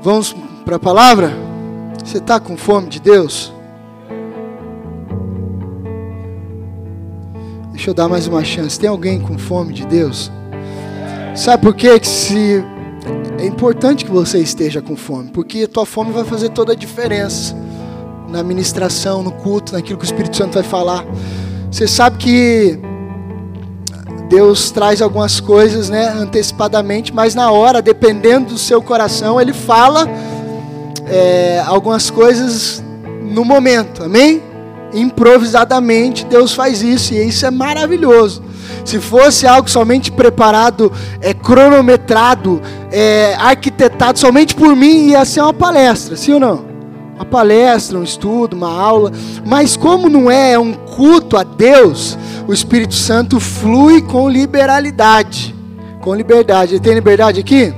Vamos para a palavra? Você está com fome de Deus? Deixa eu dar mais uma chance. Tem alguém com fome de Deus? Sabe por quê? que se é importante que você esteja com fome, porque a tua fome vai fazer toda a diferença na ministração, no culto, naquilo que o Espírito Santo vai falar. Você sabe que Deus traz algumas coisas, né, antecipadamente, mas na hora, dependendo do seu coração, Ele fala é, algumas coisas no momento, amém? Improvisadamente, Deus faz isso e isso é maravilhoso. Se fosse algo somente preparado, é, cronometrado, é, arquitetado somente por mim, ia ser uma palestra, sim ou não? Uma palestra, um estudo, uma aula. Mas como não é, é um culto a Deus, o Espírito Santo flui com liberalidade, com liberdade. Ele tem liberdade aqui?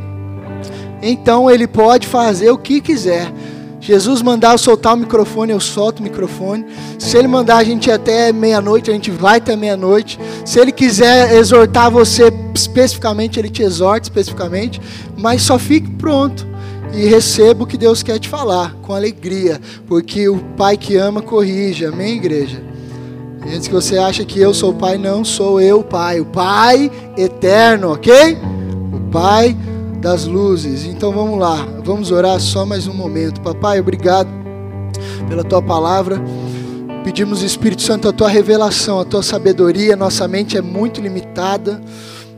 Então ele pode fazer o que quiser. Jesus mandar eu soltar o microfone, eu solto o microfone. Se ele mandar a gente ir até meia-noite, a gente vai até meia-noite. Se ele quiser exortar você especificamente, ele te exorta especificamente. Mas só fique pronto e receba o que Deus quer te falar, com alegria. Porque o Pai que ama corrige, amém, igreja? Antes que você acha que eu sou o pai, não sou eu o pai. O pai eterno, ok? O pai das luzes. Então vamos lá, vamos orar só mais um momento. Papai, obrigado pela tua palavra. Pedimos, Espírito Santo, a tua revelação, a tua sabedoria. Nossa mente é muito limitada.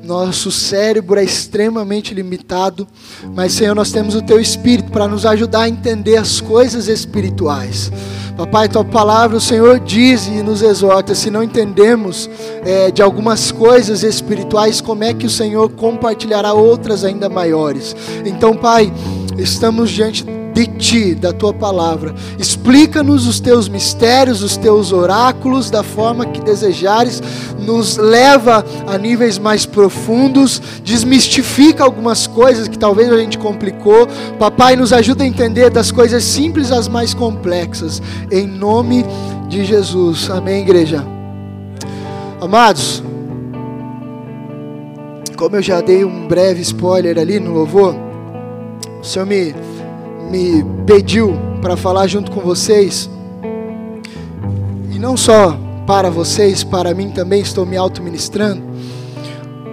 Nosso cérebro é extremamente limitado, mas Senhor, nós temos o Teu Espírito para nos ajudar a entender as coisas espirituais. Papai, tua palavra, o Senhor diz e nos exorta: se não entendemos é, de algumas coisas espirituais, como é que o Senhor compartilhará outras ainda maiores? Então, Pai, estamos diante de ti, da tua palavra. Explica-nos os teus mistérios, os teus oráculos, da forma que desejares, nos leva a níveis mais profundos, desmistifica algumas coisas que talvez a gente complicou. Papai, nos ajuda a entender das coisas simples às mais complexas, em nome de Jesus. Amém, igreja. Amados, como eu já dei um breve spoiler ali no louvor, o Senhor me me pediu para falar junto com vocês. E não só para vocês, para mim também estou me auto-ministrando.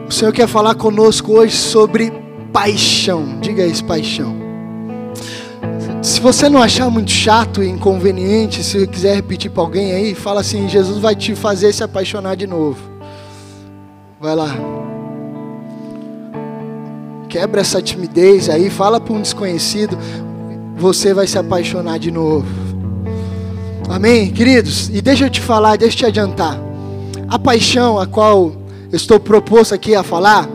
O Senhor quer falar conosco hoje sobre paixão. Diga isso, paixão. Se você não achar muito chato e inconveniente, se quiser repetir para alguém aí, fala assim: Jesus vai te fazer se apaixonar de novo. Vai lá. Quebra essa timidez aí, fala para um desconhecido você vai se apaixonar de novo. Amém, queridos? E deixa eu te falar, deixa eu te adiantar. A paixão a qual eu estou proposto aqui a falar,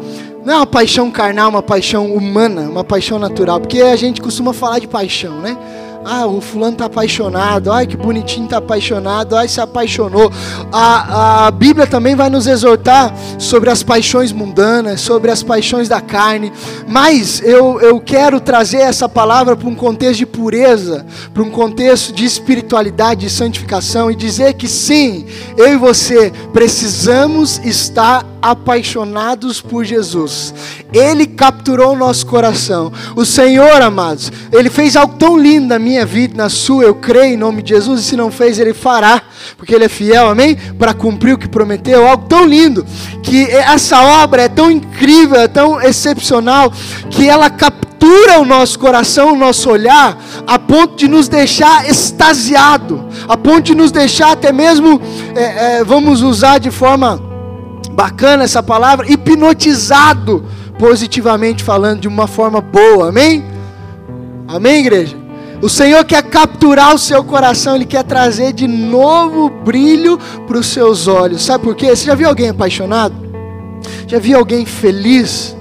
não é uma paixão carnal, uma paixão humana, uma paixão natural, porque a gente costuma falar de paixão, né? Ah, o fulano está apaixonado. Ai, que bonitinho está apaixonado. Ai, se apaixonou. A, a Bíblia também vai nos exortar sobre as paixões mundanas, sobre as paixões da carne. Mas eu, eu quero trazer essa palavra para um contexto de pureza, para um contexto de espiritualidade, de santificação e dizer que sim, eu e você precisamos estar apaixonados por Jesus. Ele capturou o nosso coração. O Senhor, amados, Ele fez algo tão lindo na minha vida, na sua, eu creio em nome de Jesus, e se não fez, Ele fará, porque Ele é fiel, amém? Para cumprir o que prometeu, algo tão lindo, que essa obra é tão incrível, é tão excepcional, que ela captura o nosso coração, o nosso olhar, a ponto de nos deixar extasiado, a ponto de nos deixar até mesmo, é, é, vamos usar de forma bacana essa palavra, hipnotizado, positivamente falando, de uma forma boa, amém? Amém, igreja? O Senhor quer capturar o seu coração, Ele quer trazer de novo brilho para os seus olhos, sabe por quê? Você já viu alguém apaixonado? Já viu alguém feliz?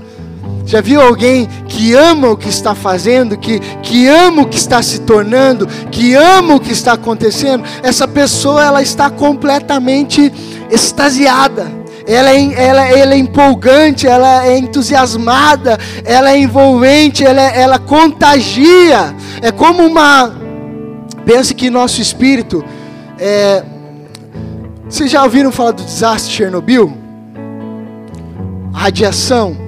Já viu alguém que ama o que está fazendo, que, que ama o que está se tornando, que ama o que está acontecendo? Essa pessoa ela está completamente extasiada ela é, ela, ela é empolgante, ela é entusiasmada, ela é envolvente, ela, ela contagia. É como uma. Pense que nosso espírito. É... Vocês já ouviram falar do desastre de Chernobyl? Radiação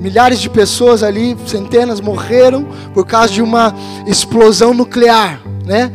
milhares de pessoas ali, centenas morreram por causa de uma explosão nuclear, né?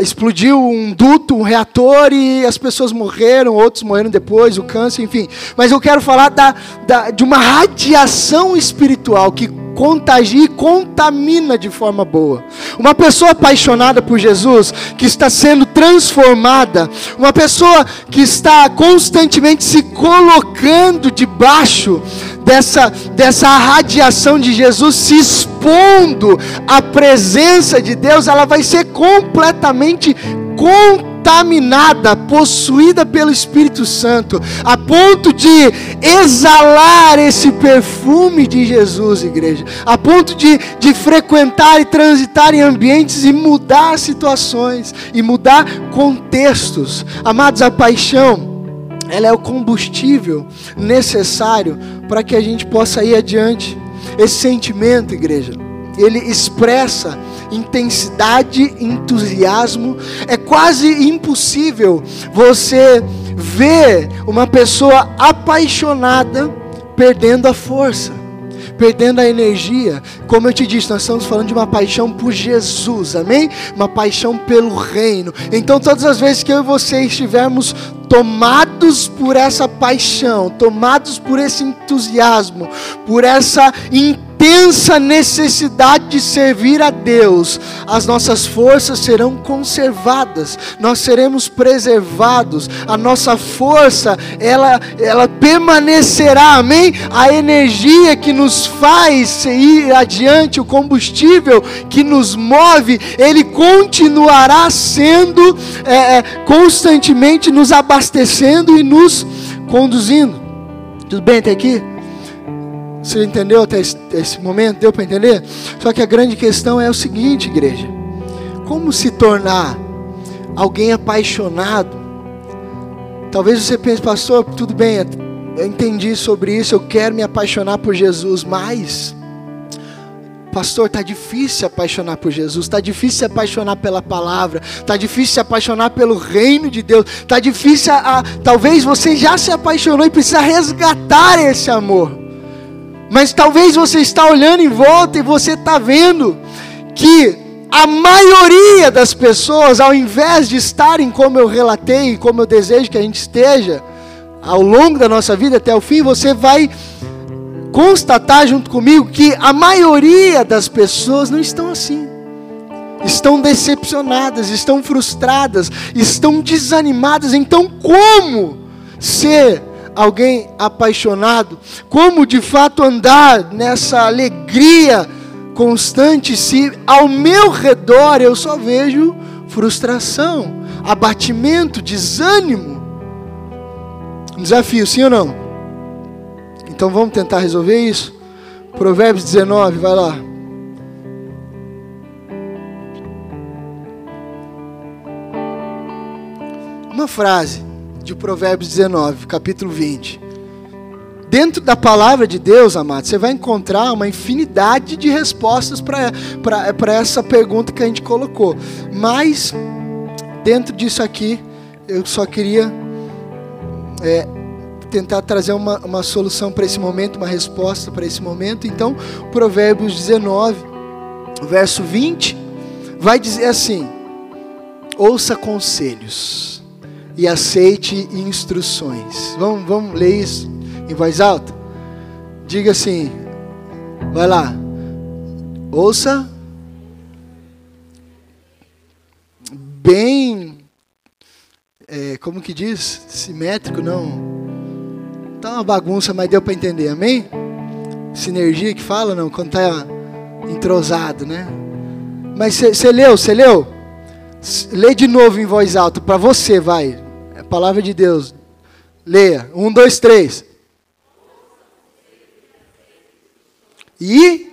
Explodiu um duto, um reator e as pessoas morreram, outros morreram depois, o câncer, enfim. Mas eu quero falar da, da, de uma radiação espiritual que contagia e contamina de forma boa. Uma pessoa apaixonada por Jesus, que está sendo transformada, uma pessoa que está constantemente se colocando debaixo dessa, dessa radiação de Jesus, se expondo à presença de Deus, ela vai ser completamente contaminada, possuída pelo Espírito Santo, a ponto de exalar esse perfume de Jesus, igreja, a ponto de, de frequentar e transitar em ambientes e mudar situações, e mudar contextos. Amados, a paixão ela é o combustível necessário para que a gente possa ir adiante. Esse sentimento, igreja, ele expressa intensidade, entusiasmo. É quase impossível você ver uma pessoa apaixonada perdendo a força perdendo a energia. Como eu te disse, nós estamos falando de uma paixão por Jesus, amém? Uma paixão pelo reino. Então, todas as vezes que eu e você estivermos tomados por essa paixão, tomados por esse entusiasmo, por essa intensa necessidade de servir a Deus, as nossas forças serão conservadas, nós seremos preservados, a nossa força, ela, ela permanecerá, amém? A energia que nos faz ir adiante, o combustível que nos move, ele continuará sendo é, é constantemente nos abastecendo e nos conduzindo. Tudo bem até aqui? Você entendeu até esse, momento? Deu para entender? Só que a grande questão é o seguinte, igreja: como se tornar alguém apaixonado? Talvez você pense, pastor, tudo bem, eu entendi sobre isso, eu quero me apaixonar por Jesus, mas Pastor, está difícil se apaixonar por Jesus, está difícil se apaixonar pela palavra, está difícil se apaixonar pelo reino de Deus, está difícil, a, a, talvez você já se apaixonou e precisa resgatar esse amor. Mas talvez você está olhando em volta e você está vendo que a maioria das pessoas, ao invés de estarem como eu relatei, como eu desejo que a gente esteja, ao longo da nossa vida até o fim, você vai constatar junto comigo que a maioria das pessoas não estão assim. Estão decepcionadas, estão frustradas, estão desanimadas. Então, como ser alguém apaixonado, como de fato andar nessa alegria constante se ao meu redor eu só vejo frustração, abatimento, desânimo. Um desafio, sim ou não? Então vamos tentar resolver isso? Provérbios 19, vai lá. Uma frase de Provérbios 19, capítulo 20. Dentro da palavra de Deus, amado, você vai encontrar uma infinidade de respostas para essa pergunta que a gente colocou. Mas, dentro disso aqui, eu só queria é, tentar trazer uma, uma solução para esse momento, uma resposta para esse momento. Então, Provérbios 19, verso 20, vai dizer assim: Ouça conselhos e aceite instruções. Vamos, vamos ler isso em voz alta? Diga assim, vai lá. Ouça bem, é, como que diz? Simétrico, não. Tá uma bagunça, mas deu para entender, amém? Sinergia que fala, não, quando tá entrosado, né? Mas você leu, você leu? Lê de novo em voz alta, para você, vai palavra de Deus. Leia. Um, dois, três. E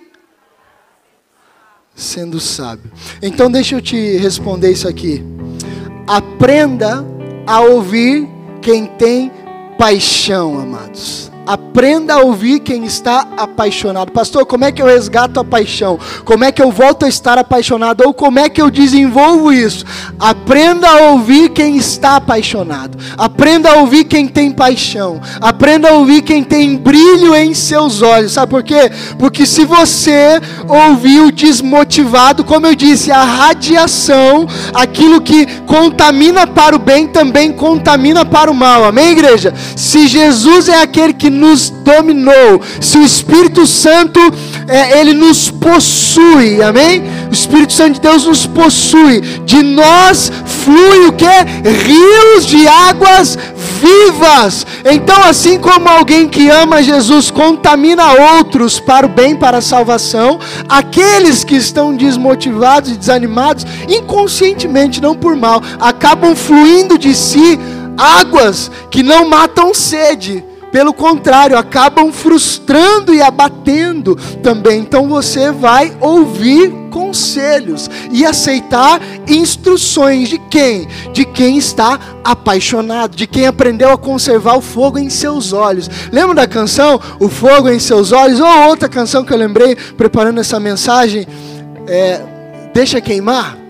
sendo sábio. Então deixa eu te responder isso aqui. Aprenda a ouvir quem tem paixão, amados. Aprenda a ouvir quem está apaixonado. Pastor, como é que eu resgato a paixão? Como é que eu volto a estar apaixonado? Ou como é que eu desenvolvo isso? Aprenda a ouvir quem está apaixonado. Aprenda a ouvir quem tem paixão. Aprenda a ouvir quem tem brilho em seus olhos. Sabe por quê? Porque se você ouvir o desmotivado, como eu disse, a radiação, aquilo que contamina para o bem, também contamina para o mal. Amém, igreja? Se Jesus é aquele que nos dominou, se o Espírito Santo, é, ele nos possui, amém? O Espírito Santo de Deus nos possui, de nós flui o que? Rios de águas vivas. Então, assim como alguém que ama Jesus contamina outros para o bem, para a salvação, aqueles que estão desmotivados e desanimados, inconscientemente, não por mal, acabam fluindo de si águas que não matam sede pelo contrário, acabam frustrando e abatendo também. Então você vai ouvir conselhos e aceitar instruções de quem? De quem está apaixonado, de quem aprendeu a conservar o fogo em seus olhos. Lembra da canção O Fogo em Seus Olhos? Ou outra canção que eu lembrei preparando essa mensagem, é, Deixa Queimar?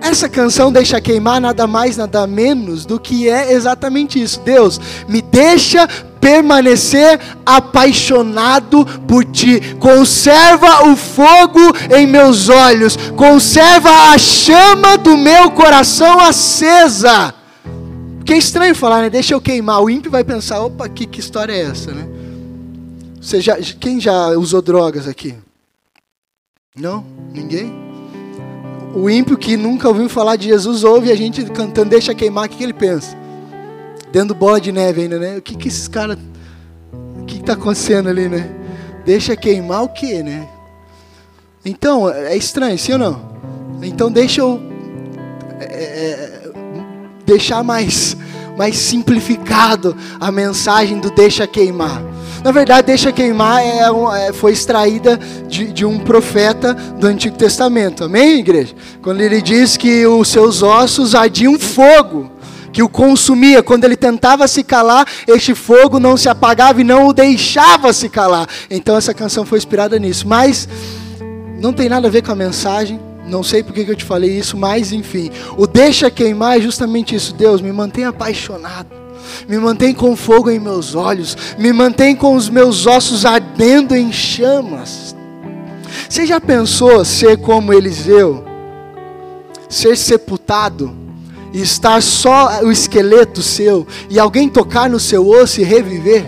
Essa canção deixa queimar nada mais, nada menos do que é exatamente isso. Deus, me deixa permanecer apaixonado por ti. Conserva o fogo em meus olhos, conserva a chama do meu coração acesa. Que é estranho falar, né? Deixa eu queimar. O ímpio vai pensar: opa, que, que história é essa, né? Você já, quem já usou drogas aqui? Não? Ninguém? O ímpio que nunca ouviu falar de Jesus ouve a gente cantando Deixa Queimar, o que, que ele pensa? Dentro bola de neve ainda, né? O que, que esses caras. O que está acontecendo ali, né? Deixa queimar o quê, né? Então, é estranho, sim ou não? Então, deixa eu. É, é, deixar mais, mais simplificado a mensagem do deixa queimar. Na verdade, deixa queimar é, é, foi extraída de, de, um profeta do Antigo Testamento. Amém, igreja? Quando ele diz que os seus ossos ardiam fogo, que o consumia. Quando ele tentava se calar, este fogo não se apagava e não o deixava se calar. Então essa canção foi inspirada nisso. Mas não tem nada a ver com a mensagem. Não sei por que eu te falei isso, mas enfim. O deixa queimar é justamente isso. Deus, me mantenha apaixonado me mantém com fogo em meus olhos, me mantém com os meus ossos ardendo em chamas. Você já pensou ser como Eliseu? Ser sepultado e estar só o esqueleto seu e alguém tocar no seu osso e reviver?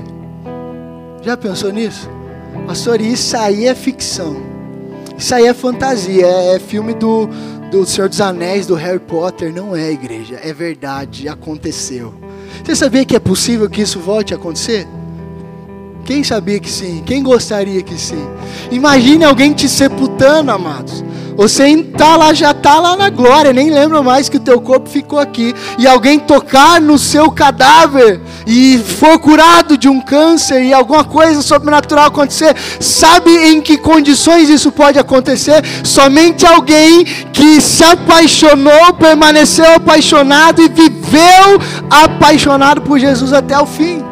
Já pensou nisso? Pastor, isso aí é ficção. Isso aí é fantasia, é, é filme do, do Senhor dos Anéis, do Harry Potter. Não é, igreja, é verdade, aconteceu. Você sabia que é possível que isso volte a acontecer? Quem sabia que sim? Quem gostaria que sim? Imagine alguém te sepultando, amados. Você tá lá, já está lá na glória, nem lembra mais que o teu corpo ficou aqui. E alguém tocar no seu cadáver e for curado de um câncer e alguma coisa sobrenatural acontecer. Sabe em que condições isso pode acontecer? Somente alguém que se apaixonou, permaneceu apaixonado e viveu apaixonado por Jesus até o fim.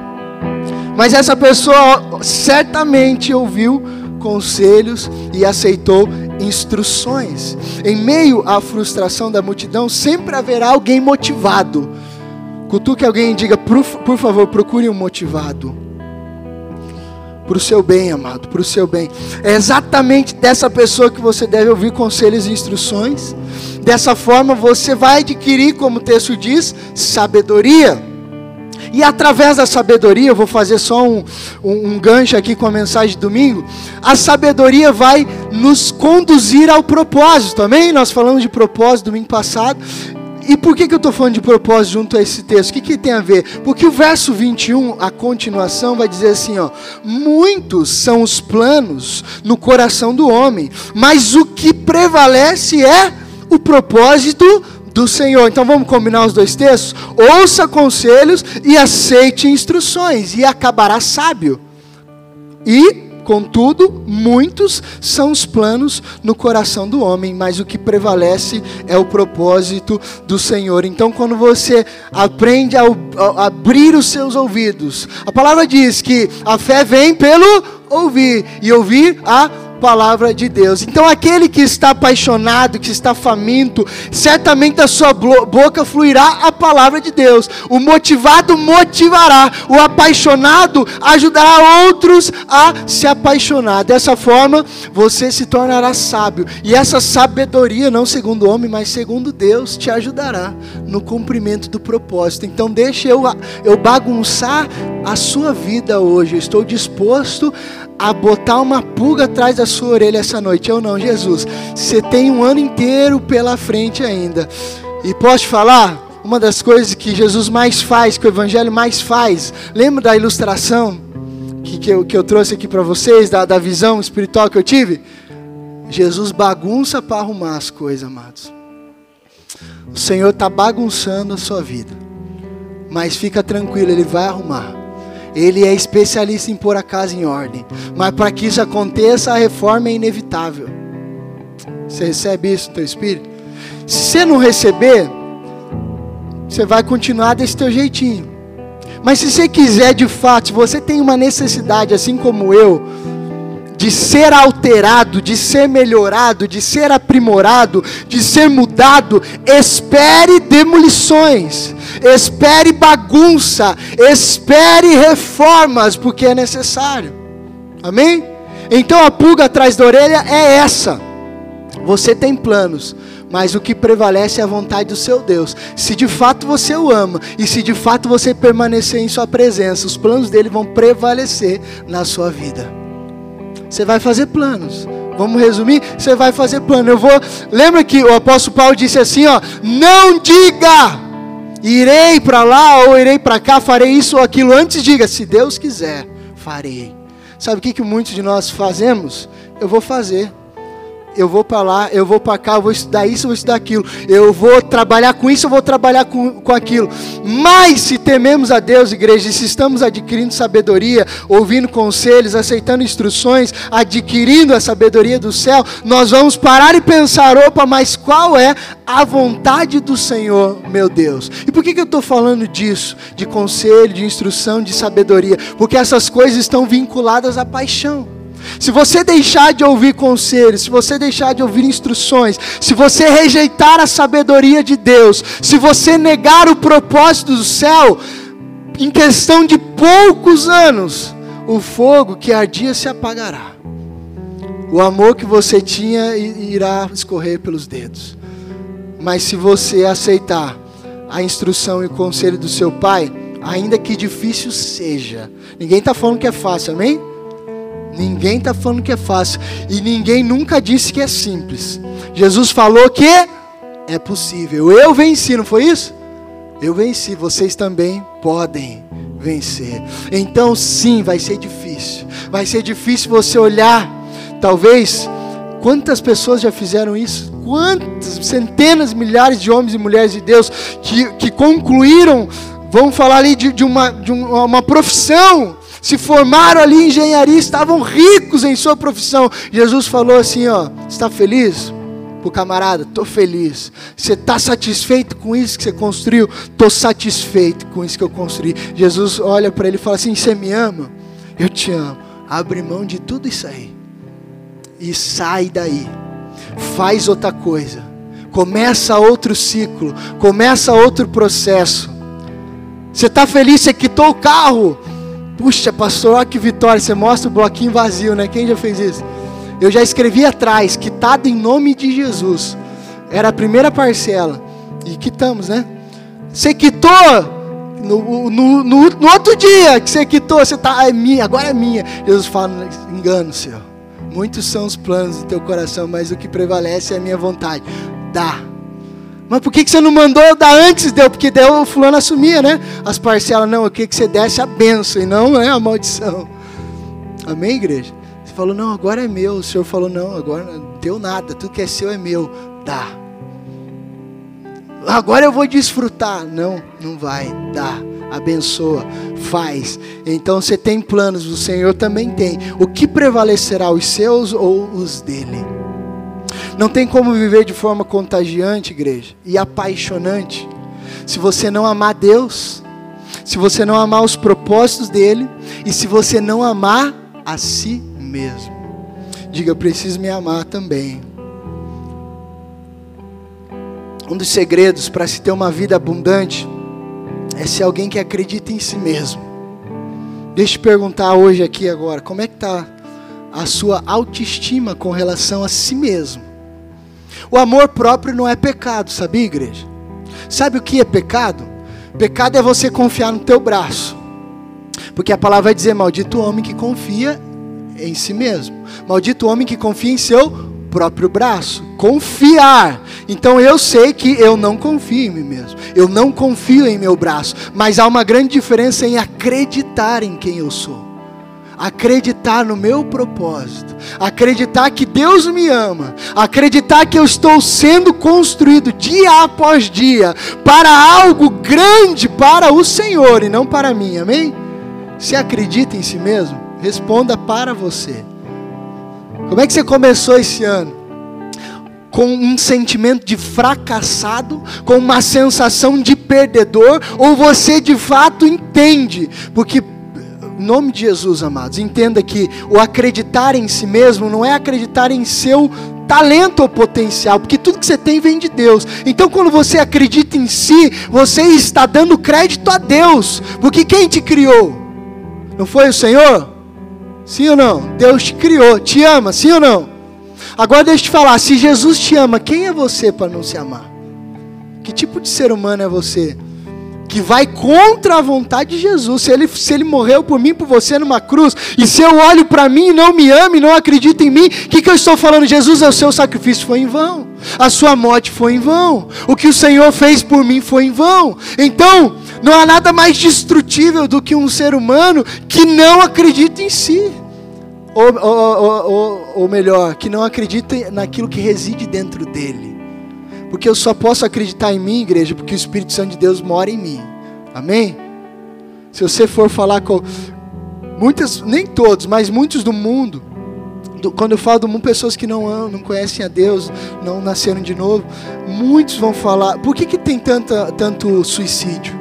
Mas essa pessoa certamente ouviu conselhos e aceitou instruções. Em meio à frustração da multidão, sempre haverá alguém motivado. Cutuque alguém e diga: por, por favor, procure um motivado. Para o seu bem, amado, para o seu bem. É exatamente dessa pessoa que você deve ouvir conselhos e instruções. Dessa forma você vai adquirir, como o texto diz, sabedoria. E através da sabedoria, vou fazer só um, um, um, gancho aqui com a mensagem de domingo. A sabedoria vai nos conduzir ao propósito, amém? Nós falamos de propósito domingo passado. E por que, que eu estou falando de propósito junto a esse texto? O que, que tem a ver? Porque o verso 21, a continuação, vai dizer assim: ó, muitos são os planos no coração do homem, mas o que prevalece é o propósito do Senhor. Então vamos combinar os dois textos? Ouça conselhos e aceite instruções, e acabará sábio. E Contudo, muitos são os planos no coração do homem, mas o que prevalece é o propósito do Senhor. Então, quando você aprende a, a abrir os seus ouvidos, a palavra diz que a fé vem pelo ouvir e ouvir a palavra de Deus. Então, aquele que está apaixonado, que está faminto, certamente da sua boca fluirá a palavra de Deus. O motivado motivará, o apaixonado ajudará outros a se apaixonar. Dessa forma, você se tornará sábio. E essa sabedoria, não segundo o homem, mas segundo Deus, te ajudará no cumprimento do propósito. Então, deixe eu, eu bagunçar a sua vida hoje. Eu estou disposto a botar uma pulga atrás da sua orelha essa noite. Eu não, Jesus. Você tem um ano inteiro pela frente ainda. E posso te falar? Uma das coisas que Jesus mais faz, que o Evangelho mais faz. Lembra da ilustração que, que, eu, que eu trouxe aqui para vocês, da, da visão espiritual que eu tive? Jesus bagunça para arrumar as coisas, amados. O Senhor está bagunçando a sua vida. Mas fica tranquilo, Ele vai arrumar. Ele é especialista em pôr a casa em ordem. Mas para que isso aconteça, a reforma é inevitável. Você recebe isso no teu espírito? Se você não receber, você vai continuar desse teu jeitinho. Mas se você quiser de fato, se você tem uma necessidade, assim como eu, de ser alterado, de ser melhorado, de ser aprimorado, de ser mudado, espere demolições, espere bagunça, espere reformas, porque é necessário. Amém? Então a pulga atrás da orelha é essa. Você tem planos, mas o que prevalece é a vontade do seu Deus. Se de fato você o ama e se de fato você permanecer em sua presença, os planos dele vão prevalecer na sua vida. Você vai fazer planos. Vamos resumir? Você vai fazer plano. Eu vou. Lembra que o apóstolo Paulo disse assim, ó: "Não diga irei para lá ou irei para cá, farei isso ou aquilo. Antes diga, se Deus quiser, farei." Sabe o que que muitos de nós fazemos? Eu vou fazer eu vou para lá, eu vou para cá, eu vou estudar isso, eu vou estudar aquilo, eu vou trabalhar com isso, eu vou trabalhar com, com aquilo. Mas se tememos a Deus, igreja, e se estamos adquirindo sabedoria, ouvindo conselhos, aceitando instruções, adquirindo a sabedoria do céu, nós vamos parar e pensar: opa, mas qual é a vontade do Senhor, meu Deus? E por que, que eu estou falando disso? De conselho, de instrução, de sabedoria? Porque essas coisas estão vinculadas à paixão. Se você deixar de ouvir conselhos, se você deixar de ouvir instruções, se você rejeitar a sabedoria de Deus, se você negar o propósito do céu, em questão de poucos anos, o fogo que ardia se apagará. O amor que você tinha irá escorrer pelos dedos. Mas se você aceitar a instrução e o conselho do seu pai, ainda que difícil seja, ninguém está falando que é fácil, amém? Ninguém está falando que é fácil. E ninguém nunca disse que é simples. Jesus falou que é possível. Eu venci, não foi isso? Eu venci, vocês também podem vencer. Então, sim, vai ser difícil. Vai ser difícil você olhar, talvez, quantas pessoas já fizeram isso? Quantas, centenas, milhares de homens e mulheres de Deus que, que concluíram, vamos falar ali de, de, uma, de uma profissão se formaram ali em engenharia, estavam ricos em sua profissão. Jesus falou assim: ó, está feliz? O camarada, estou feliz. Você está satisfeito com isso que você construiu? Estou satisfeito com isso que eu construí. Jesus olha para ele e fala assim: Você me ama? Eu te amo. Abre mão de tudo isso aí e sai daí. Faz outra coisa. Começa outro ciclo. Começa outro processo. Você está feliz? Você quitou o carro? Puxa, pastor, olha que vitória. Você mostra o bloquinho vazio, né? Quem já fez isso? Eu já escrevi atrás, quitado em nome de Jesus. Era a primeira parcela. E quitamos, né? Você quitou no, no, no, no outro dia que você quitou, você tá, é minha, agora é minha. Jesus fala, engano seu. Muitos são os planos do teu coração, mas o que prevalece é a minha vontade. Dá mas por que, que você não mandou dar antes? Deu, porque deu o fulano assumia, né? As parcelas, não, eu queria que você desse a benção e não é a maldição. Amém, igreja? Você falou, não, agora é meu. O Senhor falou, não, agora não deu nada, tudo que é seu é meu. Dá. Agora eu vou desfrutar. Não, não vai, dá. abençoa, faz. Então você tem planos, o Senhor também tem. O que prevalecerá, os seus ou os dele? Não tem como viver de forma contagiante, igreja, e apaixonante, se você não amar Deus, se você não amar os propósitos dele e se você não amar a si mesmo. Diga, eu preciso me amar também. Um dos segredos para se ter uma vida abundante é ser alguém que acredita em si mesmo. Deixa eu te perguntar hoje aqui agora, como é que está a sua autoestima com relação a si mesmo? O amor próprio não é pecado, sabia, igreja? Sabe o que é pecado? Pecado é você confiar no teu braço. Porque a palavra vai dizer: maldito o homem que confia em si mesmo. Maldito o homem que confia em seu próprio braço. Confiar. Então eu sei que eu não confio em mim mesmo. Eu não confio em meu braço. Mas há uma grande diferença em acreditar em quem eu sou. Acreditar no meu propósito. Acreditar que Deus me ama. Acreditar que eu estou sendo construído dia após dia para algo grande para o Senhor e não para mim. Amém? Se acredita em si mesmo, responda para você. Como é que você começou esse ano? Com um sentimento de fracassado, com uma sensação de perdedor, ou você de fato entende? Porque, em nome de Jesus, amados, entenda que o acreditar em si mesmo não é acreditar em seu talento ou potencial, porque tudo que você tem vem de Deus. Então, quando você acredita em si, você está dando crédito a Deus, porque quem te criou? Não foi o Senhor? Sim ou não? Deus te criou, te ama, sim ou não? Agora deixa eu te falar, se Jesus te ama, quem é você para não se amar? Que tipo de ser humano é você? Que vai contra a vontade de Jesus. Se ele, se ele morreu por mim, por você numa cruz, e se eu olho para mim e não me amo e não acredito em mim, o que, que eu estou falando? Jesus, o seu sacrifício foi em vão, a sua morte foi em vão, o que o Senhor fez por mim foi em vão. Então, não há nada mais destrutível do que um ser humano que não acredita em si. Ou, ou, ou, ou, melhor, que não acredita naquilo que reside dentro dele. Porque eu só posso acreditar em mim, igreja, porque o Espírito Santo de Deus mora em mim. Amém? Se você for falar com muitas, nem todos, mas muitos do mundo, do, quando eu falo do mundo, pessoas que não amam, não conhecem a Deus, não nasceram de novo, muitos vão falar, por que, que tem tanta, tanto suicídio?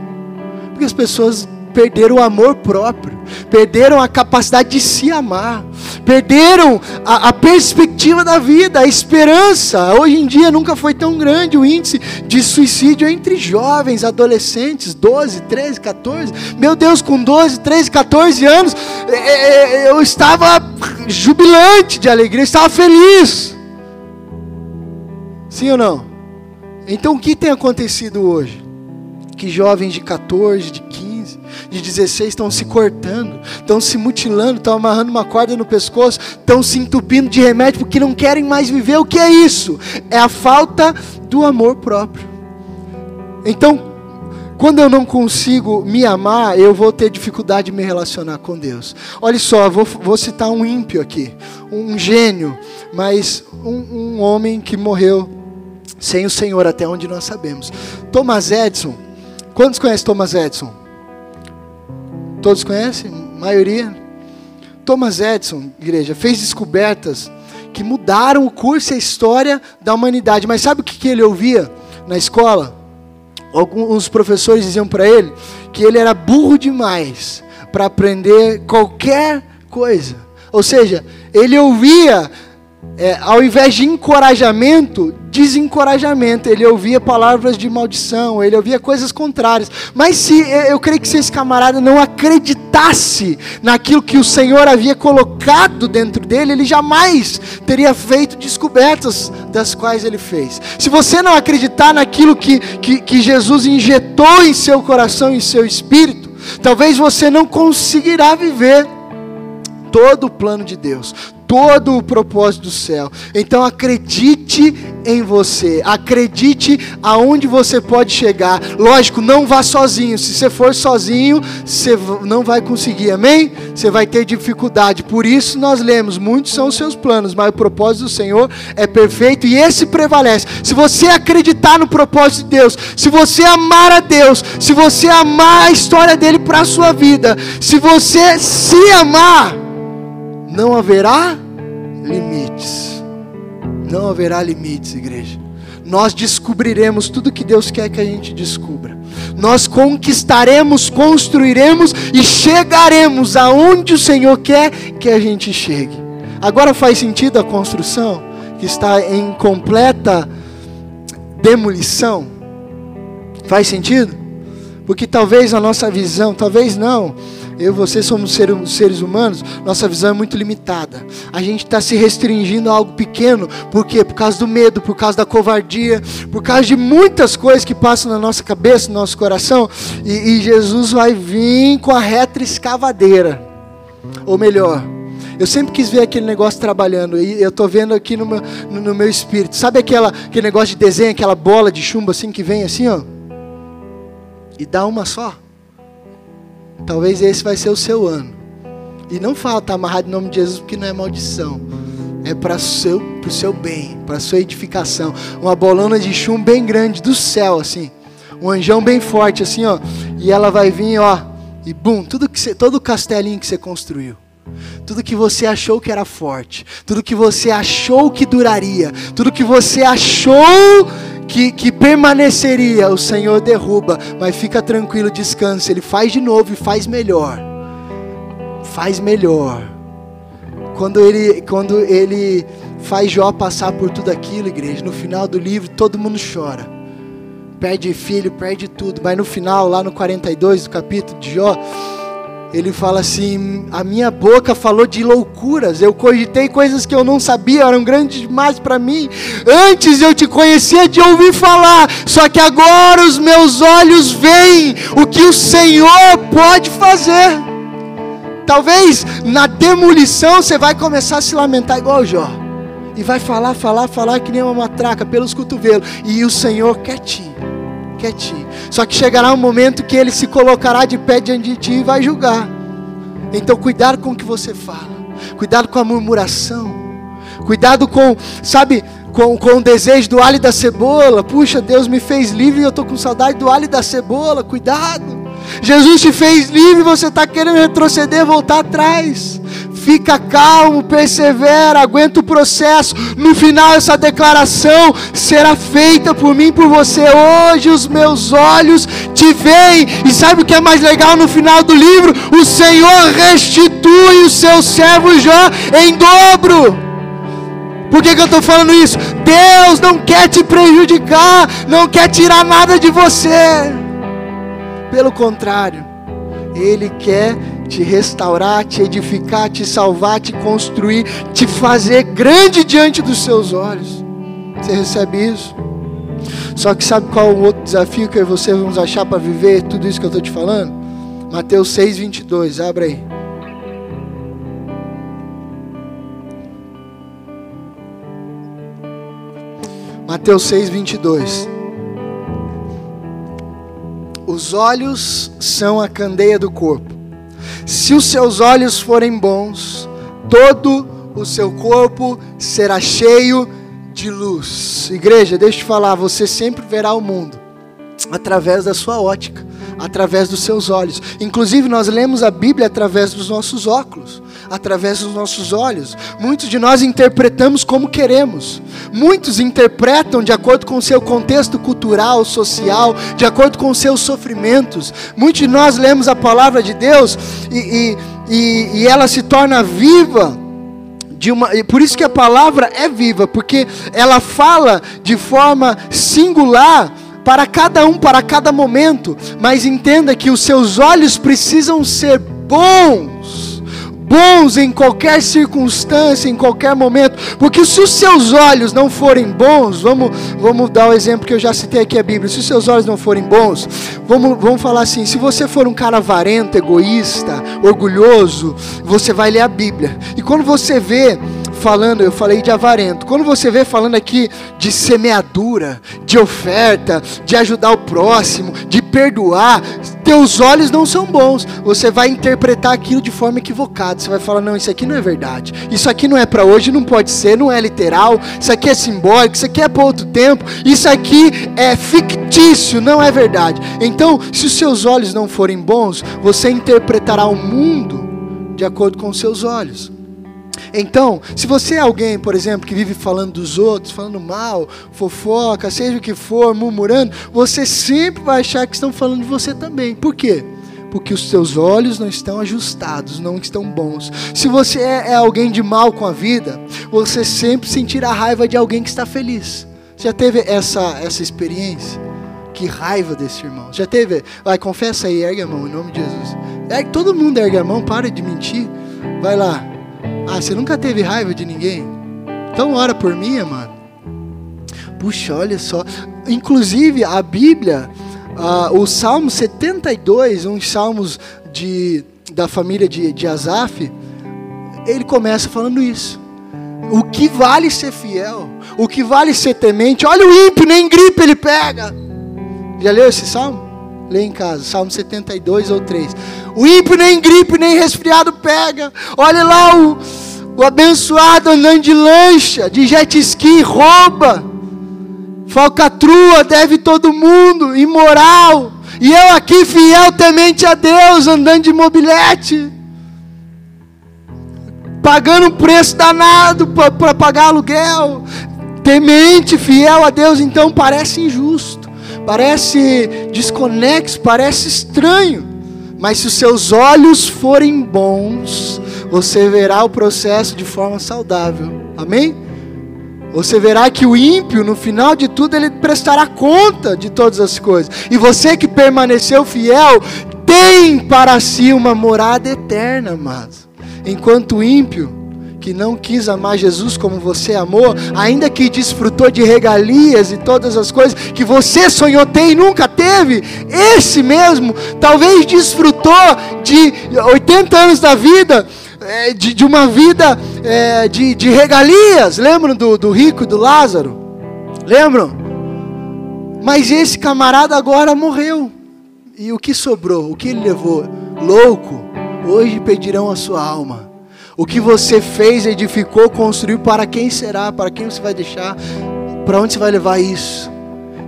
Porque as pessoas perderam o amor próprio, perderam a capacidade de se amar, perderam a, a, perspectiva da vida, a esperança. Hoje em dia nunca foi tão grande o índice de suicídio entre jovens, adolescentes, 12, 13, 14. Meu Deus, com 12, 13, 14 anos, é, é, é, eu estava jubilante de alegria, eu estava feliz. Sim ou não? Então o que tem acontecido hoje? que jovens de 14, de 15, de 16 estão se cortando, estão se mutilando, estão amarrando uma corda no pescoço, estão se entupindo de remédio porque não querem mais viver. O que é isso? É a falta do amor próprio. Então, quando eu não consigo me amar, eu vou ter dificuldade de me relacionar com Deus. Olha só, vou, vou citar um ímpio aqui, um gênio, mas um, um homem que morreu sem o Senhor, até onde nós sabemos. Thomas Edison Quantos conhecem Thomas Edison? Todos conhecem? Maioria? Thomas Edison, igreja, fez descobertas que mudaram o curso e a história da humanidade. Mas sabe o que ele ouvia na escola? Alguns professores diziam para ele que ele era burro demais para aprender qualquer coisa. Ou seja, ele ouvia é, ao invés de encorajamento, desencorajamento. Ele ouvia palavras de maldição, ele ouvia coisas contrárias. Mas se eu creio que se esse camarada não acreditasse naquilo que o Senhor havia colocado dentro dele, ele jamais teria feito descobertas das quais ele fez. Se você não acreditar naquilo que, que, que Jesus injetou em seu coração e em seu espírito, talvez você não conseguirá viver todo o plano de Deus, todo o propósito do céu. Então acredite em você, acredite aonde você pode chegar. Lógico, não vá sozinho. Se você for sozinho, você não vai conseguir, amém? Você vai ter dificuldade. Por isso nós lemos: muitos são os seus planos, mas o propósito do Senhor é perfeito e esse prevalece. Se você acreditar no propósito de Deus, se você amar a Deus, se você amar a história dele para a sua vida, se você se amar, não haverá limites. Não haverá limites, igreja. Nós descobriremos tudo que Deus quer que a gente descubra. Nós conquistaremos, construiremos e chegaremos aonde o Senhor quer que a gente chegue. Agora faz sentido a construção que está em completa demolição? Faz sentido? Porque talvez a nossa visão, talvez não, eu e você somos seres humanos, nossa visão é muito limitada. A gente está se restringindo a algo pequeno, por quê? Por causa do medo, por causa da covardia, por causa de muitas coisas que passam na nossa cabeça, no nosso coração. E, e Jesus vai vir com a reta escavadeira. Ou melhor, eu sempre quis ver aquele negócio trabalhando, e eu estou vendo aqui no meu, no, no meu espírito. Sabe aquela, aquele negócio de desenho, aquela bola de chumbo assim que vem assim, ó? E dá uma só? Talvez esse vai ser o seu ano. E não fala, está amarrado em nome de Jesus, porque não é maldição. É para o seu, seu bem, para sua edificação. Uma bolona de chumbo bem grande do céu, assim. Um anjão bem forte, assim, ó. E ela vai vir, ó. E bum, tudo que você, todo o castelinho que você construiu. Tudo que você achou que era forte, tudo que você achou que duraria, tudo que você achou que, que permaneceria, o Senhor derruba, mas fica tranquilo, descansa. Ele faz de novo e faz melhor. Faz melhor. Quando ele, quando ele faz Jó passar por tudo aquilo, igreja, no final do livro todo mundo chora. Perde filho, perde tudo, mas no final, lá no 42 do capítulo de Jó, ele fala assim: a minha boca falou de loucuras, eu cogitei coisas que eu não sabia, eram grandes demais para mim. Antes eu te conhecia de ouvir falar, só que agora os meus olhos veem o que o Senhor pode fazer. Talvez na demolição você vai começar a se lamentar igual Jó. E vai falar, falar, falar que nem uma matraca pelos cotovelos. E o Senhor quietinho quietinho. Só que chegará um momento que ele se colocará de pé diante de ti e vai julgar. Então, cuidado com o que você fala. Cuidado com a murmuração. Cuidado com, sabe, com, com o desejo do alho e da cebola. Puxa, Deus me fez livre e eu estou com saudade do alho e da cebola. Cuidado. Jesus te fez livre e você está querendo retroceder, voltar atrás. Fica calmo, persevera, aguenta o processo. No final, essa declaração será feita por mim, por você. Hoje os meus olhos te veem. E sabe o que é mais legal no final do livro? O Senhor restitui o seu servo Jó em dobro. Por que, que eu estou falando isso? Deus não quer te prejudicar, não quer tirar nada de você. Pelo contrário, Ele quer te restaurar, te edificar, te salvar, te construir, te fazer grande diante dos seus olhos. Você recebe isso? Só que sabe qual o outro desafio que você vamos achar para viver tudo isso que eu estou te falando? Mateus 6, 22, abre aí. Mateus 6, 22. Os olhos são a candeia do corpo. Se os seus olhos forem bons, todo o seu corpo será cheio de luz. Igreja, deixa eu te falar, você sempre verá o mundo através da sua ótica, através dos seus olhos. Inclusive, nós lemos a Bíblia através dos nossos óculos, através dos nossos olhos. Muitos de nós interpretamos como queremos. Muitos interpretam de acordo com o seu contexto cultural, social, de acordo com os seus sofrimentos. Muitos de nós lemos a palavra de Deus e, e, e, ela se torna viva. Uma, por isso que a palavra é viva, porque ela fala de forma singular para cada um, para cada momento, mas entenda que os seus olhos precisam ser bons, bons em qualquer circunstância, em qualquer momento, porque se os seus olhos não forem bons, vamos, vamos dar o exemplo que eu já citei aqui a Bíblia, se os seus olhos não forem bons, vamos, vamos falar assim, se você for um cara avarento, egoísta, orgulhoso, você vai ler a Bíblia, e quando você vê falando, eu falei de avarento. Quando você vê falando aqui de semeadura, de oferta, de ajudar o próximo, de perdoar, teus olhos não são bons. Você vai interpretar aquilo de forma equivocada. Você vai falar: não, isso aqui não é verdade. Isso aqui não é para hoje, não pode ser, não é literal. Isso aqui é simbólico, isso aqui é para outro tempo. Isso aqui é fictício, não é verdade. Então, se os seus olhos não forem bons, você interpretará o mundo de acordo com os seus olhos. Então, se você é alguém, por exemplo, que vive falando dos outros, falando mal, fofoca, seja o que for, murmurando, você sempre vai achar que estão falando de você também. Por quê? Porque os seus olhos não estão ajustados, não estão bons. Se você é, é alguém de mal com a vida, você sempre sentirá raiva de alguém que está feliz. Já teve essa, essa experiência? Que raiva desse irmão. Já teve? Vai, confessa aí, ergue a mão, em nome de Jesus. Ergue, todo mundo ergue a mão, para de mentir. Vai lá. Ah, você nunca teve raiva de ninguém? Então ora por mim, mano. Puxa, olha só. Inclusive, a Bíblia, uh, o Salmo 72, uns salmos de, da família de, de Asaf, ele começa falando isso. O que vale ser fiel? O que vale ser temente? Olha o ímpio, nem gripe ele pega. Já leu esse salmo? Lê em casa, Salmo 72 ou 3. O ímpio nem gripe, nem resfriado pega. Olha lá o, o abençoado andando de lancha, de jet ski, rouba. Falcatrua, deve todo mundo, imoral. E eu aqui, fiel, temente a Deus, andando de mobilete. Pagando um preço danado para pagar aluguel. Temente, fiel a Deus, então parece injusto parece desconexo, parece estranho, mas se os seus olhos forem bons, você verá o processo de forma saudável. Amém? Você verá que o ímpio, no final de tudo, ele prestará conta de todas as coisas. E você que permaneceu fiel, tem para si uma morada eterna, amados. Enquanto o ímpio, que não quis amar Jesus como você amou, ainda que desfrutou de regalias e todas as coisas que você sonhou ter e nunca teve, esse mesmo talvez desfrutou de 80 anos da vida, é, de, de uma vida é, de, de regalias. Lembram do, do rico e do Lázaro? Lembram? Mas esse camarada agora morreu. E o que sobrou? O que ele levou? Louco, hoje pedirão a sua alma. O que você fez, edificou, construiu, para quem será? Para quem você vai deixar? Para onde você vai levar isso?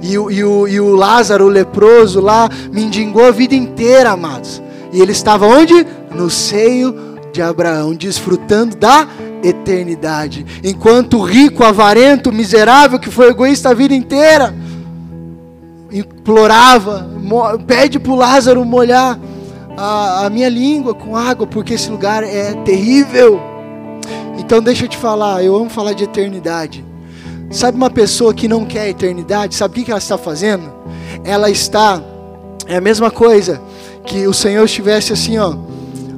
E o, e, o, e o Lázaro, o leproso lá, mendigou a vida inteira, amados. E ele estava onde? No seio de Abraão, desfrutando da eternidade. Enquanto o rico, avarento, miserável, que foi egoísta a vida inteira, implorava, pede para o Lázaro molhar a, a minha língua com água, porque esse lugar é terrível. Então deixa eu te falar, eu amo falar de eternidade. Sabe uma pessoa que não quer eternidade, sabe o que ela está fazendo? Ela está, é a mesma coisa que o Senhor estivesse assim, ó,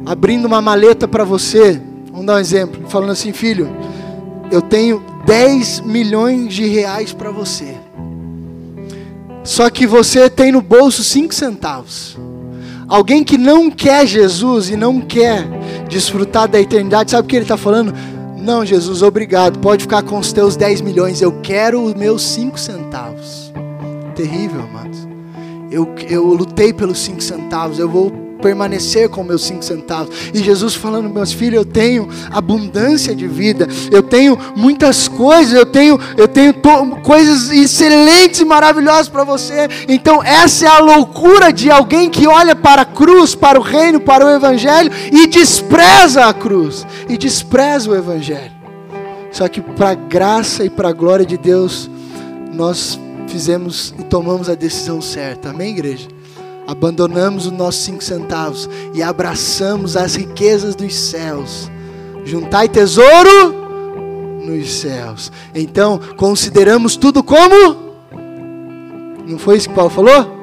abrindo uma maleta para você. Vamos dar um exemplo, falando assim, filho, eu tenho 10 milhões de reais para você. Só que você tem no bolso 5 centavos. Alguém que não quer Jesus e não quer desfrutar da eternidade, sabe o que ele está falando? Não, Jesus, obrigado. Pode ficar com os teus 10 milhões. Eu quero os meus 5 centavos. Terrível, amados. Eu, eu lutei pelos 5 centavos. Eu vou permanecer com meus cinco centavos. E Jesus falando, meus filhos, eu tenho abundância de vida, eu tenho muitas coisas, eu tenho, eu tenho coisas excelentes e maravilhosas para você. Então essa é a loucura de alguém que olha para a cruz, para o reino, para o evangelho e despreza a cruz e despreza o evangelho. Só que para a graça e para a glória de Deus, nós fizemos e tomamos a decisão certa. Amém, igreja? Abandonamos os nossos cinco centavos e abraçamos as riquezas dos céus. Juntai tesouro nos céus. Então, consideramos tudo como. Não foi isso que Paulo falou?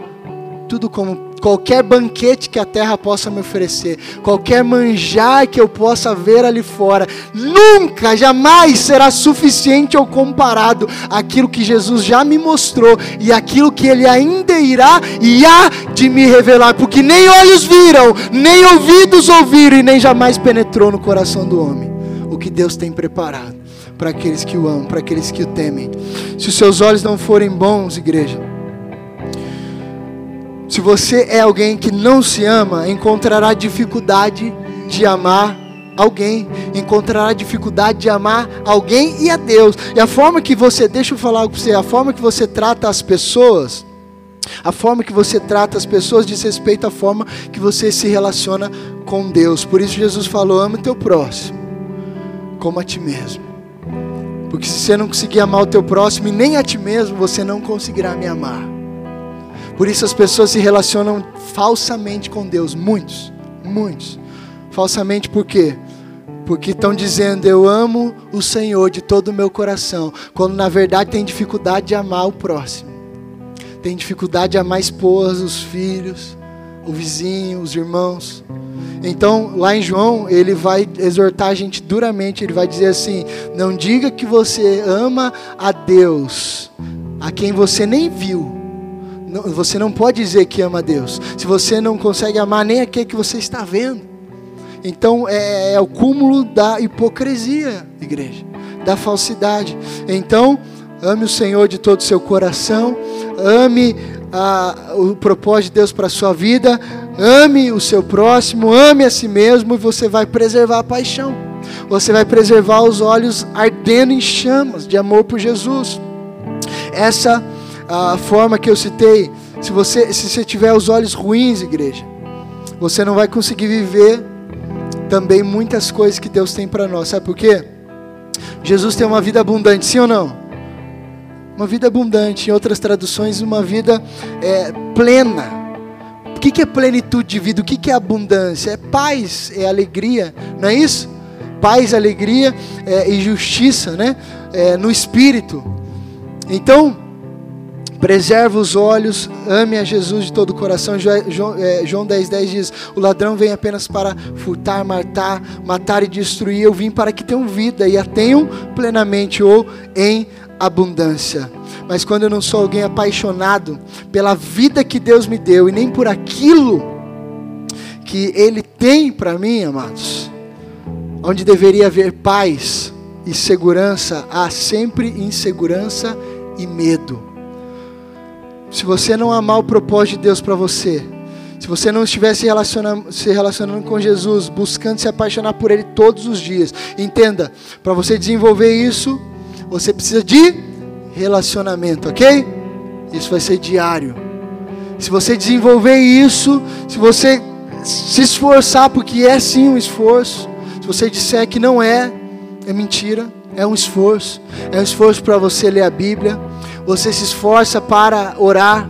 Tudo como qualquer banquete que a terra possa me oferecer, qualquer manjar que eu possa ver ali fora, nunca, jamais será suficiente ou comparado àquilo que Jesus já me mostrou e aquilo que Ele ainda irá e há de me revelar, porque nem olhos viram, nem ouvidos ouviram e nem jamais penetrou no coração do homem o que Deus tem preparado para aqueles que o amam, para aqueles que o temem. Se os seus olhos não forem bons, igreja, se você é alguém que não se ama, encontrará dificuldade de amar alguém, encontrará dificuldade de amar alguém e a Deus. E a forma que você, deixa eu falar com você, a forma que você trata as pessoas, a forma que você trata as pessoas diz respeito à forma que você se relaciona com Deus. Por isso Jesus falou: ama o teu próximo como a ti mesmo. Porque se você não conseguir amar o teu próximo e nem a ti mesmo, você não conseguirá me amar. Por isso as pessoas se relacionam falsamente com Deus, muitos, muitos. Falsamente por quê? Porque estão dizendo eu amo o Senhor de todo o meu coração, quando na verdade tem dificuldade de amar o próximo. Tem dificuldade de amar a esposa, os filhos, o vizinho, os irmãos. Então, lá em João, ele vai exortar a gente duramente, ele vai dizer assim: "Não diga que você ama a Deus, a quem você nem viu, você não pode dizer que ama a Deus, se você não consegue amar nem aquele que você está vendo. Então é, é o cúmulo da hipocrisia, igreja, da falsidade. Então, ame o Senhor de todo o seu coração, ame a, o propósito de Deus para a sua vida, ame o seu próximo, ame a si mesmo e você vai preservar a paixão. Você vai preservar os olhos ardendo em chamas de amor por Jesus. Essa a forma que eu citei, se você, se você tiver os olhos ruins, igreja, você não vai conseguir viver também muitas coisas que Deus tem para nós. Sabe por quê? Jesus tem uma vida abundante, sim ou não? Uma vida abundante, em outras traduções, uma vida é, plena. O que, é plenitude de vida? O que, que é abundância? É paz, é alegria, não é isso? Paz, alegria é, e justiça, né? É, no espírito. Então, Preserva os olhos, ame a Jesus de todo o coração. João 10, 10 é, diz: O ladrão vem apenas para furtar, matar, matar e destruir. Eu vim para que tenham vida e a tenham plenamente ou em abundância. Mas quando eu não sou alguém apaixonado pela vida que Deus me deu e nem por aquilo que Ele tem para mim, amados, onde deveria haver paz e segurança, há sempre insegurança e medo. Se você não amar o propósito de Deus para você, se você não estiver se relacionando, se relacionando com Jesus, buscando se apaixonar por Ele todos os dias, entenda, para você desenvolver isso, você precisa de relacionamento, ok? Isso vai ser diário. Se você desenvolver isso, se você se esforçar, porque é sim um esforço, se você disser que não é, é mentira, é um esforço, é um esforço para você ler a Bíblia você se esforça para orar,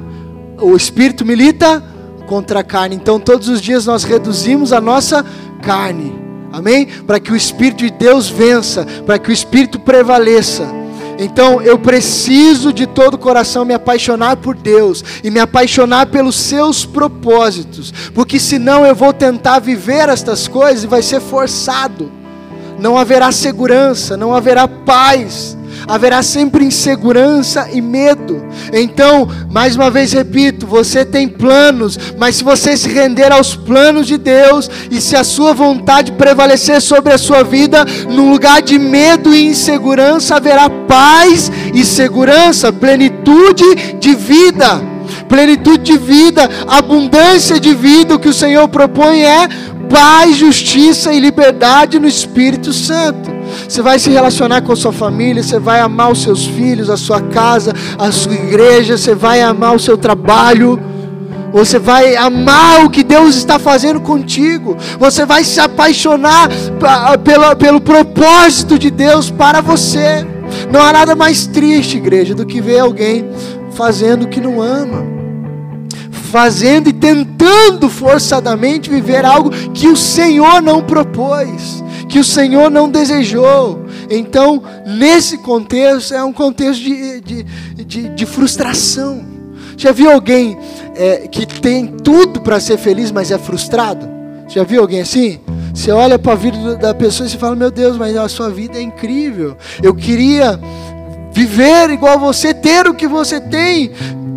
o espírito milita contra a carne. Então, todos os dias nós reduzimos a nossa carne, amém? Para que o espírito de Deus vença, para que o espírito prevaleça. Então eu preciso de todo o coração me apaixonar por Deus e me apaixonar pelos seus propósitos, porque senão eu vou tentar viver estas coisas e vai ser forçado. Não haverá segurança, não haverá paz, haverá sempre insegurança e medo. Então, mais uma vez repito, você tem planos, mas se você se render aos planos de Deus e se a sua vontade prevalecer sobre a sua vida, no lugar de medo e insegurança haverá paz e segurança, plenitude de vida. Plenitude de vida, abundância de vida, o que o Senhor propõe é paz, justiça e liberdade no Espírito Santo. Você vai se relacionar com a sua família, você vai amar os seus filhos, a sua casa, a sua igreja, você vai amar o seu trabalho. Você vai amar o que Deus está fazendo contigo. Você vai se apaixonar pelo, pelo propósito de Deus para você. Não há nada mais triste, igreja, do que ver alguém fazendo o que não ama. Fazendo e tentando forçadamente viver algo que o Senhor não propôs que o Senhor não desejou. Então, nesse contexto, é um contexto de, de, de, de frustração. Já viu alguém é, que tem tudo para ser feliz, mas é frustrado? Já viu alguém assim? Você olha para a vida da pessoa e você fala: Meu Deus, mas a sua vida é incrível. Eu queria viver igual você, ter o que você tem,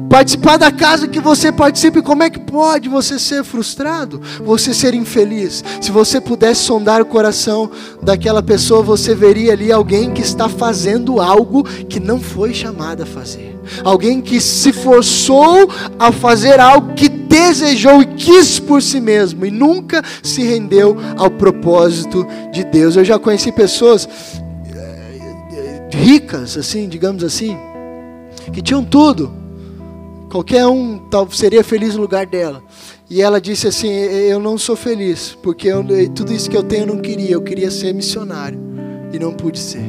Participar da casa que você participa, como é que pode você ser frustrado? Você ser infeliz? Se você pudesse sondar o coração daquela pessoa, você veria ali alguém que está fazendo algo que não foi chamado a fazer. Alguém que se forçou a fazer algo que desejou e quis por si mesmo e nunca se rendeu ao propósito de Deus. Eu já conheci pessoas eh, ricas, assim, digamos assim, que tinham tudo Qualquer um seria feliz no lugar dela. E ela disse assim: Eu não sou feliz, porque eu, tudo isso que eu tenho eu não queria. Eu queria ser missionário e não pude ser.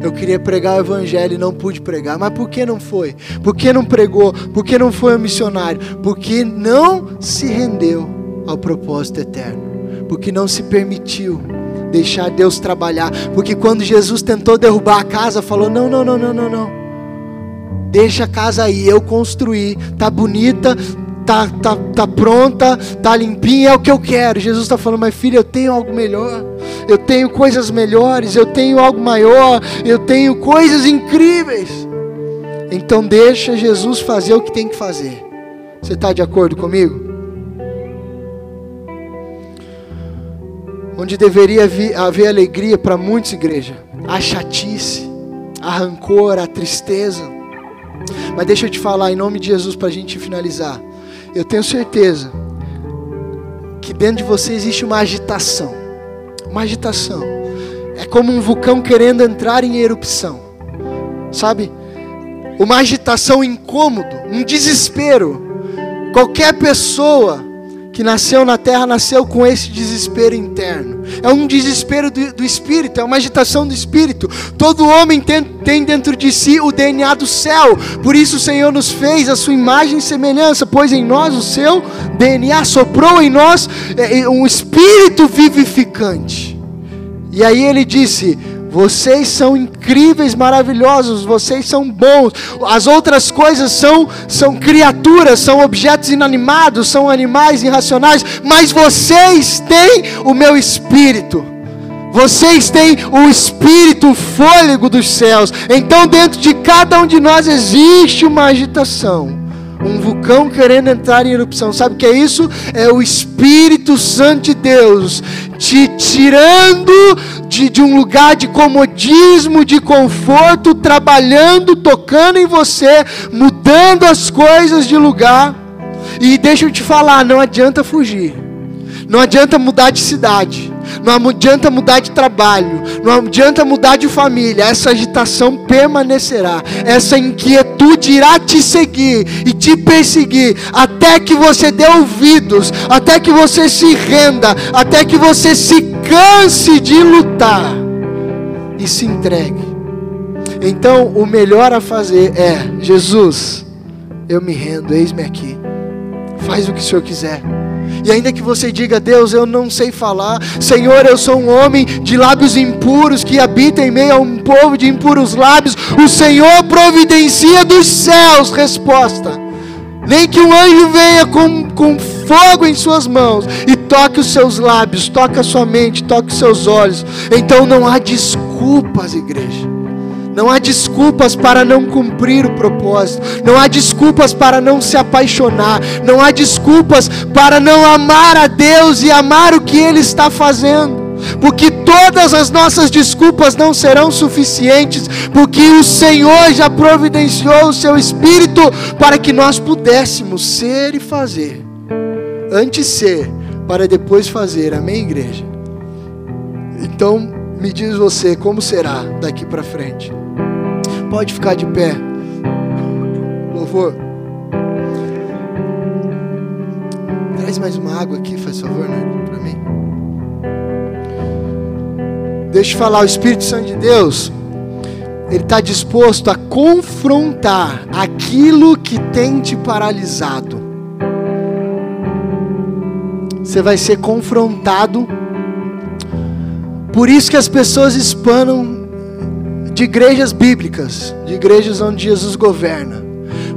Eu queria pregar o evangelho e não pude pregar. Mas por que não foi? Por que não pregou? Por que não foi um missionário? Porque não se rendeu ao propósito eterno. Porque não se permitiu deixar Deus trabalhar. Porque quando Jesus tentou derrubar a casa, falou: Não, não, não, não, não, não. Deixa a casa aí, eu construí, tá bonita, tá, tá, tá pronta, tá limpinha, é o que eu quero. Jesus está falando, mas filha, eu tenho algo melhor, eu tenho coisas melhores, eu tenho algo maior, eu tenho coisas incríveis. Então deixa Jesus fazer o que tem que fazer. Você está de acordo comigo? Onde deveria haver alegria para muitos, igreja, a chatice, a rancor, a tristeza mas deixa eu te falar, em nome de Jesus, para a gente finalizar. Eu tenho certeza que dentro de você existe uma agitação. Uma agitação. É como um vulcão querendo entrar em erupção. Sabe? Uma agitação incômodo, um desespero. Qualquer pessoa que nasceu na terra nasceu com esse desespero interno. É um desespero do, do espírito, é uma agitação do espírito. Todo homem tem, tem, dentro de si o DNA do céu. Por isso o Senhor nos fez a sua imagem e semelhança, pois em nós o seu DNA soprou em nós é, um espírito vivificante. E aí ele disse: vocês são incríveis, maravilhosos, vocês são bons. As outras coisas são, são criaturas, são objetos inanimados, são animais irracionais, mas vocês têm o meu espírito. Vocês têm o espírito, o fôlego dos céus. Então, dentro de cada um de nós existe uma agitação um vulcão querendo entrar em erupção. Sabe o que é isso? É o Espírito Santo de Deus te tirando de, de um lugar de comodismo, de conforto, trabalhando, tocando em você, mudando as coisas de lugar. E deixa eu te falar, não adianta fugir. Não adianta mudar de cidade. Não adianta mudar de trabalho, não adianta mudar de família, essa agitação permanecerá, essa inquietude irá te seguir e te perseguir, até que você dê ouvidos, até que você se renda, até que você se canse de lutar e se entregue. Então, o melhor a fazer é: Jesus, eu me rendo, eis-me aqui, faz o que o Senhor quiser. E ainda que você diga, Deus, eu não sei falar, Senhor, eu sou um homem de lábios impuros que habita em meio a um povo de impuros lábios, o Senhor providencia dos céus resposta. Nem que um anjo venha com, com fogo em suas mãos e toque os seus lábios, toque a sua mente, toque os seus olhos. Então não há desculpas, igreja. Não há desculpas para não cumprir o propósito. Não há desculpas para não se apaixonar. Não há desculpas para não amar a Deus e amar o que Ele está fazendo. Porque todas as nossas desculpas não serão suficientes, porque o Senhor já providenciou o seu Espírito para que nós pudéssemos ser e fazer. Antes ser, para depois fazer. Amém, igreja? Então, me diz você, como será daqui para frente? Pode ficar de pé. Louvor. Traz mais uma água aqui, faz favor, né, para mim. Deixa eu falar, o Espírito Santo de Deus, ele está disposto a confrontar aquilo que tem te paralisado. Você vai ser confrontado. Por isso que as pessoas espanam de igrejas bíblicas, de igrejas onde Jesus governa.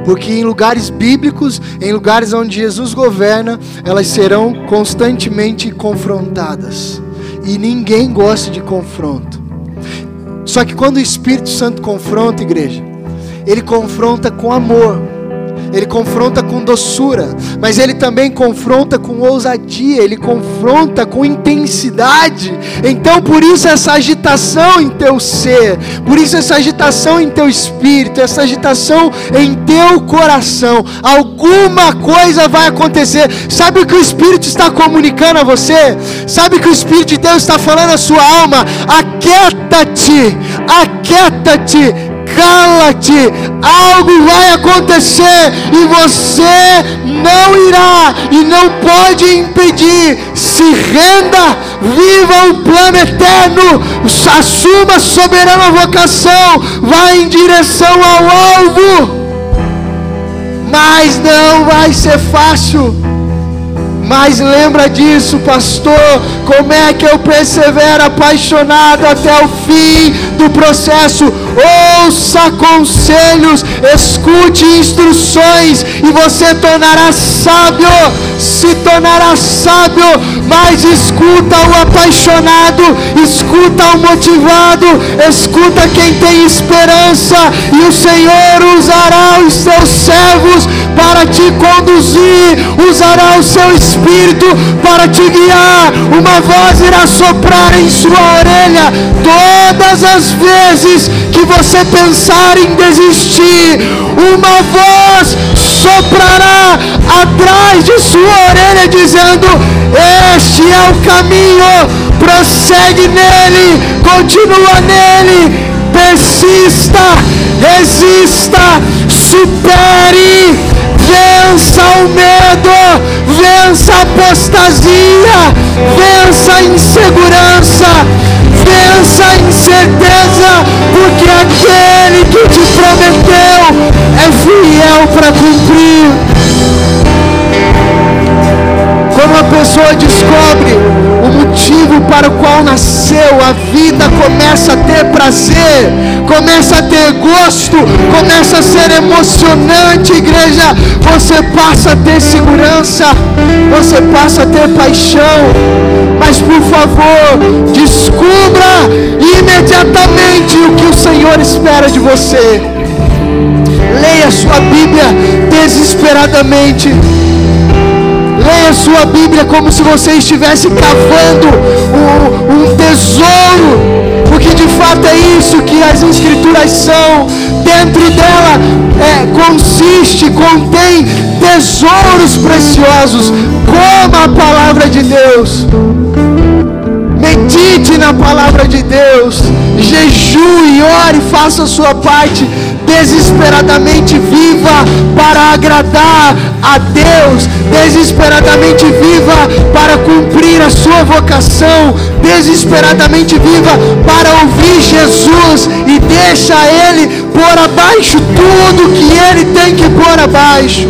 Porque em lugares bíblicos, em lugares onde Jesus governa, elas serão constantemente confrontadas. E ninguém gosta de confronto. Só que quando o Espírito Santo confronta, igreja, ele confronta com amor. ele confronta com doçura, mas ele também confronta com ousadia, ele confronta com intensidade. Então, por isso essa agitação em teu ser, por isso essa agitação em teu espírito, essa agitação em teu coração. Alguma coisa vai acontecer. Sabe o que o Espírito está comunicando a você? Sabe o que o Espírito de Deus está falando à sua alma? Aquieta-te, aquieta-te cala-te, algo vai acontecer e você não irá e não pode impedir. Se renda, viva o plano eterno, assuma a soberana vocação, vá em direção ao alvo. Mas não vai ser fácil. Mas lembra disso, pastor. Como é que eu persevero apaixonado até o fim do processo? Ouça conselhos, escute instruções e você tornará sábio. Se tornará sábio, mas escuta o apaixonado, escuta o motivado, escuta quem tem esperança, e o Senhor usará os seus servos para te conduzir, usará o seu espírito para te guiar. Uma voz irá soprar em sua orelha todas as vezes que você pensar em desistir. Uma voz soprará atrás de sua orelha dizendo: Este é o caminho, prossegue nele, continua nele, persista, resista, supere vença o medo, vença a apostasia, vença a insegurança, vença a incerteza, porque aquele que te prometeu é fiel para cumprir. Quando a pessoa descobre o motivo para o qual nasceu, a vida começa a ter prazer, começa a ter gosto, começa a ser emocionante, igreja. Você passa a ter segurança, você passa a ter paixão. Mas por favor, descubra imediatamente o que o Senhor espera de você. Leia sua Bíblia desesperadamente. Leia sua Bíblia como se você estivesse cavando um, um tesouro, porque de fato é isso que as Escrituras são. Dentro dela é, consiste, contém tesouros preciosos, como a palavra de Deus medite na palavra de Deus, jejue, ore, faça a sua parte, desesperadamente viva para agradar a Deus, desesperadamente viva para cumprir a sua vocação, desesperadamente viva para ouvir Jesus e deixa Ele pôr abaixo tudo que Ele tem que pôr abaixo.